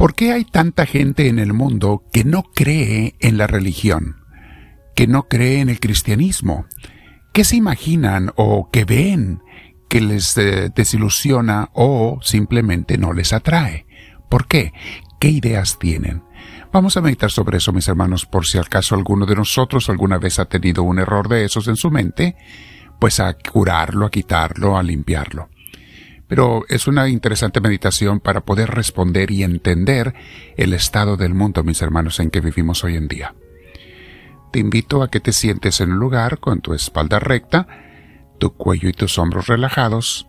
¿Por qué hay tanta gente en el mundo que no cree en la religión, que no cree en el cristianismo? ¿Qué se imaginan o que ven que les eh, desilusiona o simplemente no les atrae? ¿Por qué? ¿Qué ideas tienen? Vamos a meditar sobre eso, mis hermanos, por si acaso alguno de nosotros alguna vez ha tenido un error de esos en su mente, pues a curarlo, a quitarlo, a limpiarlo pero es una interesante meditación para poder responder y entender el estado del mundo, mis hermanos, en que vivimos hoy en día. Te invito a que te sientes en un lugar con tu espalda recta, tu cuello y tus hombros relajados,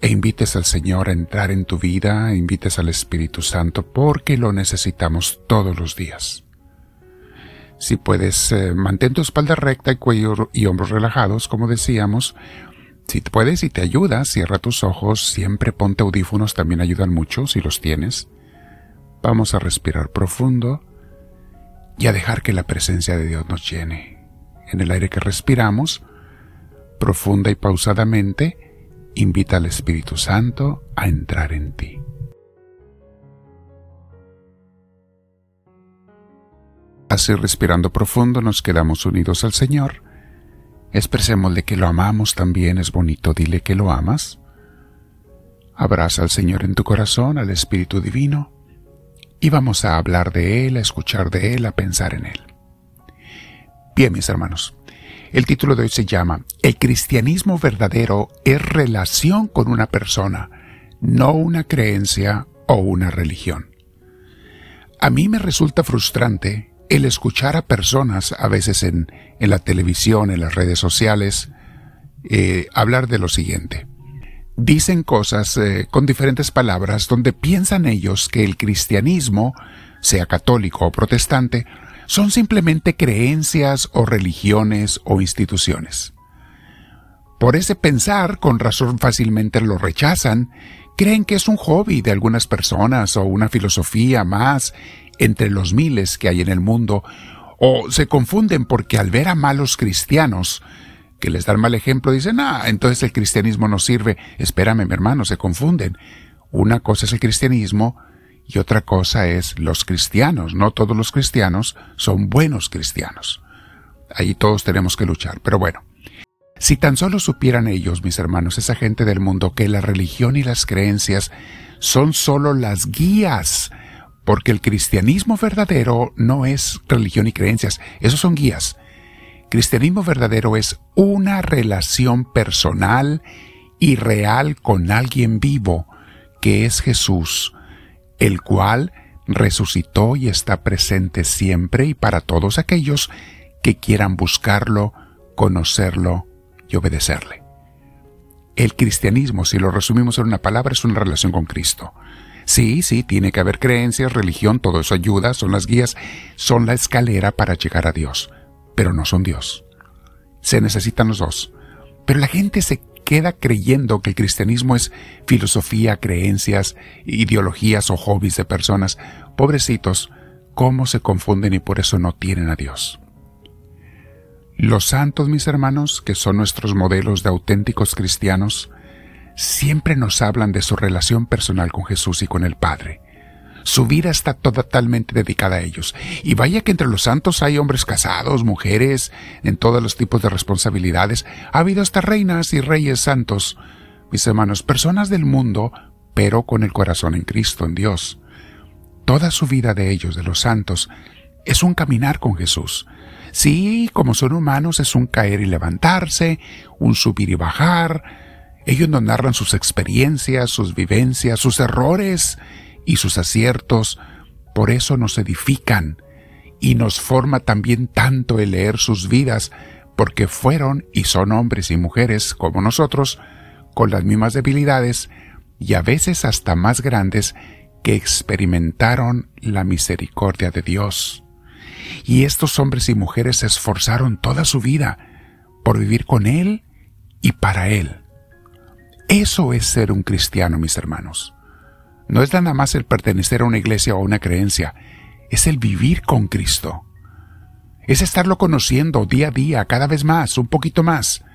e invites al Señor a entrar en tu vida, invites al Espíritu Santo, porque lo necesitamos todos los días. Si puedes, eh, mantén tu espalda recta y cuello y hombros relajados, como decíamos, si puedes y te ayuda, cierra tus ojos, siempre ponte audífonos, también ayudan mucho si los tienes. Vamos a respirar profundo y a dejar que la presencia de Dios nos llene. En el aire que respiramos, profunda y pausadamente, invita al Espíritu Santo a entrar en ti. Así respirando profundo nos quedamos unidos al Señor Expresémosle que lo amamos también, es bonito, dile que lo amas. Abraza al Señor en tu corazón, al Espíritu Divino, y vamos a hablar de Él, a escuchar de Él, a pensar en Él. Bien, mis hermanos, el título de hoy se llama El cristianismo verdadero es relación con una persona, no una creencia o una religión. A mí me resulta frustrante el escuchar a personas, a veces en, la televisión, en las redes sociales, eh, hablar de lo siguiente. Dicen cosas eh, con diferentes palabras donde piensan ellos que el cristianismo, sea católico o protestante, son simplemente creencias o religiones o instituciones. Por ese pensar, con razón fácilmente lo rechazan, creen que es un hobby de algunas personas o una filosofía más entre los miles que hay en el mundo, o se confunden porque al ver a malos cristianos, que les dan mal ejemplo, dicen, ah, entonces el cristianismo no sirve. Espérame, mi hermano, se confunden. Una cosa es el cristianismo y otra cosa es los cristianos. No todos los cristianos son buenos cristianos. Ahí todos tenemos que luchar. Pero bueno, si tan solo supieran ellos, mis hermanos, esa gente del mundo, que la religión y las creencias son solo las guías porque el cristianismo verdadero no es religión y creencias, esos son guías. Cristianismo verdadero es una relación personal y real con alguien vivo, que es Jesús, el cual resucitó y está presente siempre y para todos aquellos que quieran buscarlo, conocerlo y obedecerle. El cristianismo, si lo resumimos en una palabra, es una relación con Cristo. Sí, sí, tiene que haber creencias, religión, todo eso ayuda, son las guías, son la escalera para llegar a Dios, pero no son Dios. Se necesitan los dos. Pero la gente se queda creyendo que el cristianismo es filosofía, creencias, ideologías o hobbies de personas. Pobrecitos, cómo se confunden y por eso no tienen a Dios. Los santos, mis hermanos, que son nuestros modelos de auténticos cristianos, siempre nos hablan de su relación personal con Jesús y con el Padre. Su vida está totalmente dedicada a ellos. Y vaya que entre los santos hay hombres casados, mujeres, en todos los tipos de responsabilidades. Ha habido hasta reinas y reyes santos. Mis hermanos, personas del mundo, pero con el corazón en Cristo, en Dios. Toda su vida de ellos, de los santos, es un caminar con Jesús. Sí, como son humanos, es un caer y levantarse, un subir y bajar, ellos nos narran sus experiencias, sus vivencias, sus errores y sus aciertos. Por eso nos edifican y nos forma también tanto el leer sus vidas, porque fueron y son hombres y mujeres como nosotros, con las mismas debilidades y a veces hasta más grandes que experimentaron la misericordia de Dios. Y estos hombres y mujeres se esforzaron toda su vida por vivir con Él y para Él. Eso es ser un cristiano, mis hermanos. No es nada más el pertenecer a una iglesia o a una creencia, es el vivir con Cristo. Es estarlo conociendo día a día, cada vez más, un poquito más.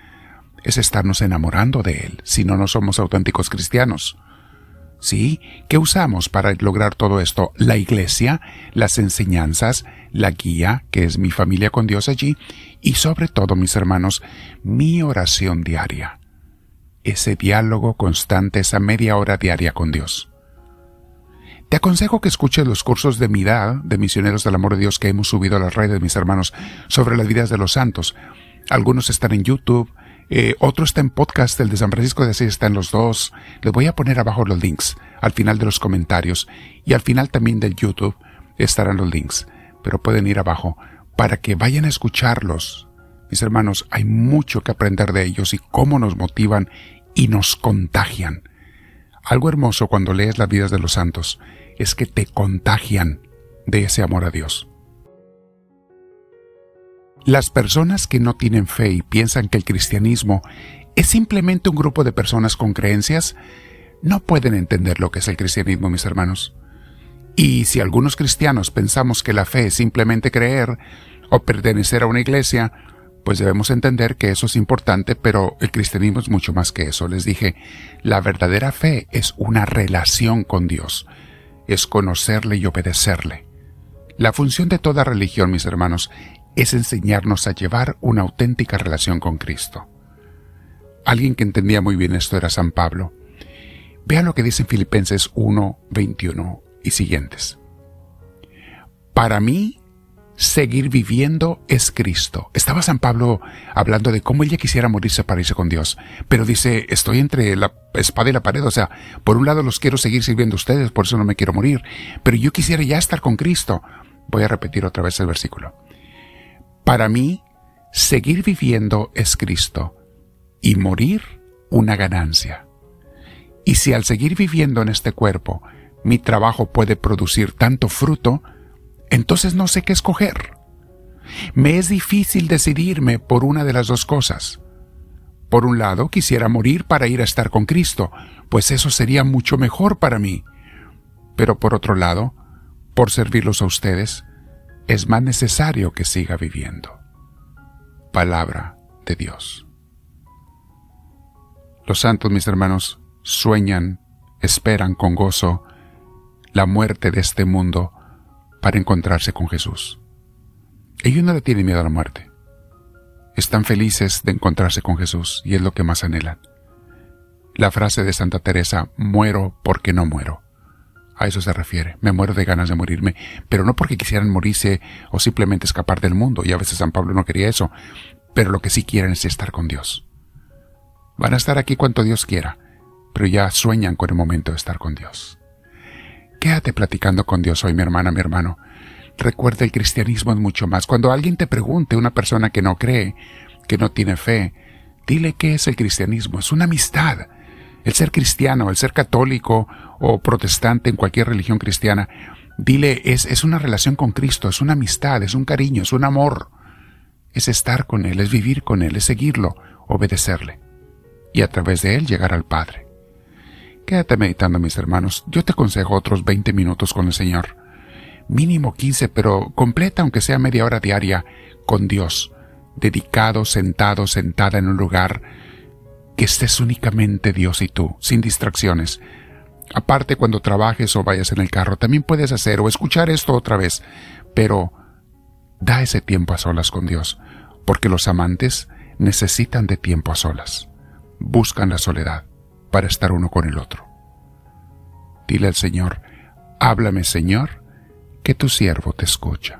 Es estarnos enamorando de Él, si no, no somos auténticos cristianos. ¿Sí? ¿Qué usamos para lograr todo esto? La iglesia, las enseñanzas, la guía, que es mi familia con Dios allí, y sobre todo, mis hermanos, mi oración diaria. Ese diálogo constante, esa media hora diaria con Dios. Te aconsejo que escuches los cursos de edad de Misioneros del Amor de Dios que hemos subido a las redes, mis hermanos, sobre las vidas de los santos. Algunos están en YouTube, eh, otro está en podcast, el de San Francisco de Asís está en los dos. Les voy a poner abajo los links, al final de los comentarios, y al final también del YouTube estarán los links, pero pueden ir abajo para que vayan a escucharlos. Mis hermanos, hay mucho que aprender de ellos y cómo nos motivan y nos contagian. Algo hermoso cuando lees las vidas de los santos es que te contagian de ese amor a Dios. Las personas que no tienen fe y piensan que el cristianismo es simplemente un grupo de personas con creencias, no pueden entender lo que es el cristianismo, mis hermanos. Y si algunos cristianos pensamos que la fe es simplemente creer o pertenecer a una iglesia, pues debemos entender que eso es importante, pero el cristianismo es mucho más que eso. Les dije, la verdadera fe es una relación con Dios, es conocerle y obedecerle. La función de toda religión, mis hermanos, es enseñarnos a llevar una auténtica relación con Cristo. Alguien que entendía muy bien esto era San Pablo. Vean lo que dice en Filipenses 1, 21 y siguientes. Para mí, seguir viviendo es Cristo. Estaba San Pablo hablando de cómo ella quisiera morirse para irse con Dios, pero dice, estoy entre la espada y la pared, o sea, por un lado los quiero seguir sirviendo a ustedes, por eso no me quiero morir, pero yo quisiera ya estar con Cristo. Voy a repetir otra vez el versículo. Para mí, seguir viviendo es Cristo y morir una ganancia. Y si al seguir viviendo en este cuerpo, mi trabajo puede producir tanto fruto, entonces no sé qué escoger. Me es difícil decidirme por una de las dos cosas. Por un lado, quisiera morir para ir a estar con Cristo, pues eso sería mucho mejor para mí. Pero por otro lado, por servirlos a ustedes, es más necesario que siga viviendo. Palabra de Dios. Los santos, mis hermanos, sueñan, esperan con gozo la muerte de este mundo para encontrarse con Jesús. Ellos no le tienen miedo a la muerte. Están felices de encontrarse con Jesús y es lo que más anhelan. La frase de Santa Teresa, muero porque no muero. A eso se refiere. Me muero de ganas de morirme, pero no porque quisieran morirse o simplemente escapar del mundo, y a veces San Pablo no quería eso, pero lo que sí quieren es estar con Dios. Van a estar aquí cuanto Dios quiera, pero ya sueñan con el momento de estar con Dios. Quédate platicando con Dios hoy, mi hermana, mi hermano. Recuerda, el cristianismo es mucho más. Cuando alguien te pregunte, una persona que no cree, que no tiene fe, dile qué es el cristianismo. Es una amistad. El ser cristiano, el ser católico o protestante en cualquier religión cristiana, dile, es, es una relación con Cristo, es una amistad, es un cariño, es un amor. Es estar con Él, es vivir con Él, es seguirlo, obedecerle. Y a través de Él llegar al Padre. Quédate meditando, mis hermanos. Yo te aconsejo otros 20 minutos con el Señor. Mínimo 15, pero completa aunque sea media hora diaria con Dios, dedicado, sentado, sentada en un lugar que estés únicamente Dios y tú, sin distracciones. Aparte cuando trabajes o vayas en el carro, también puedes hacer o escuchar esto otra vez, pero da ese tiempo a solas con Dios, porque los amantes necesitan de tiempo a solas, buscan la soledad para estar uno con el otro. Dile al Señor, háblame Señor, que tu siervo te escucha.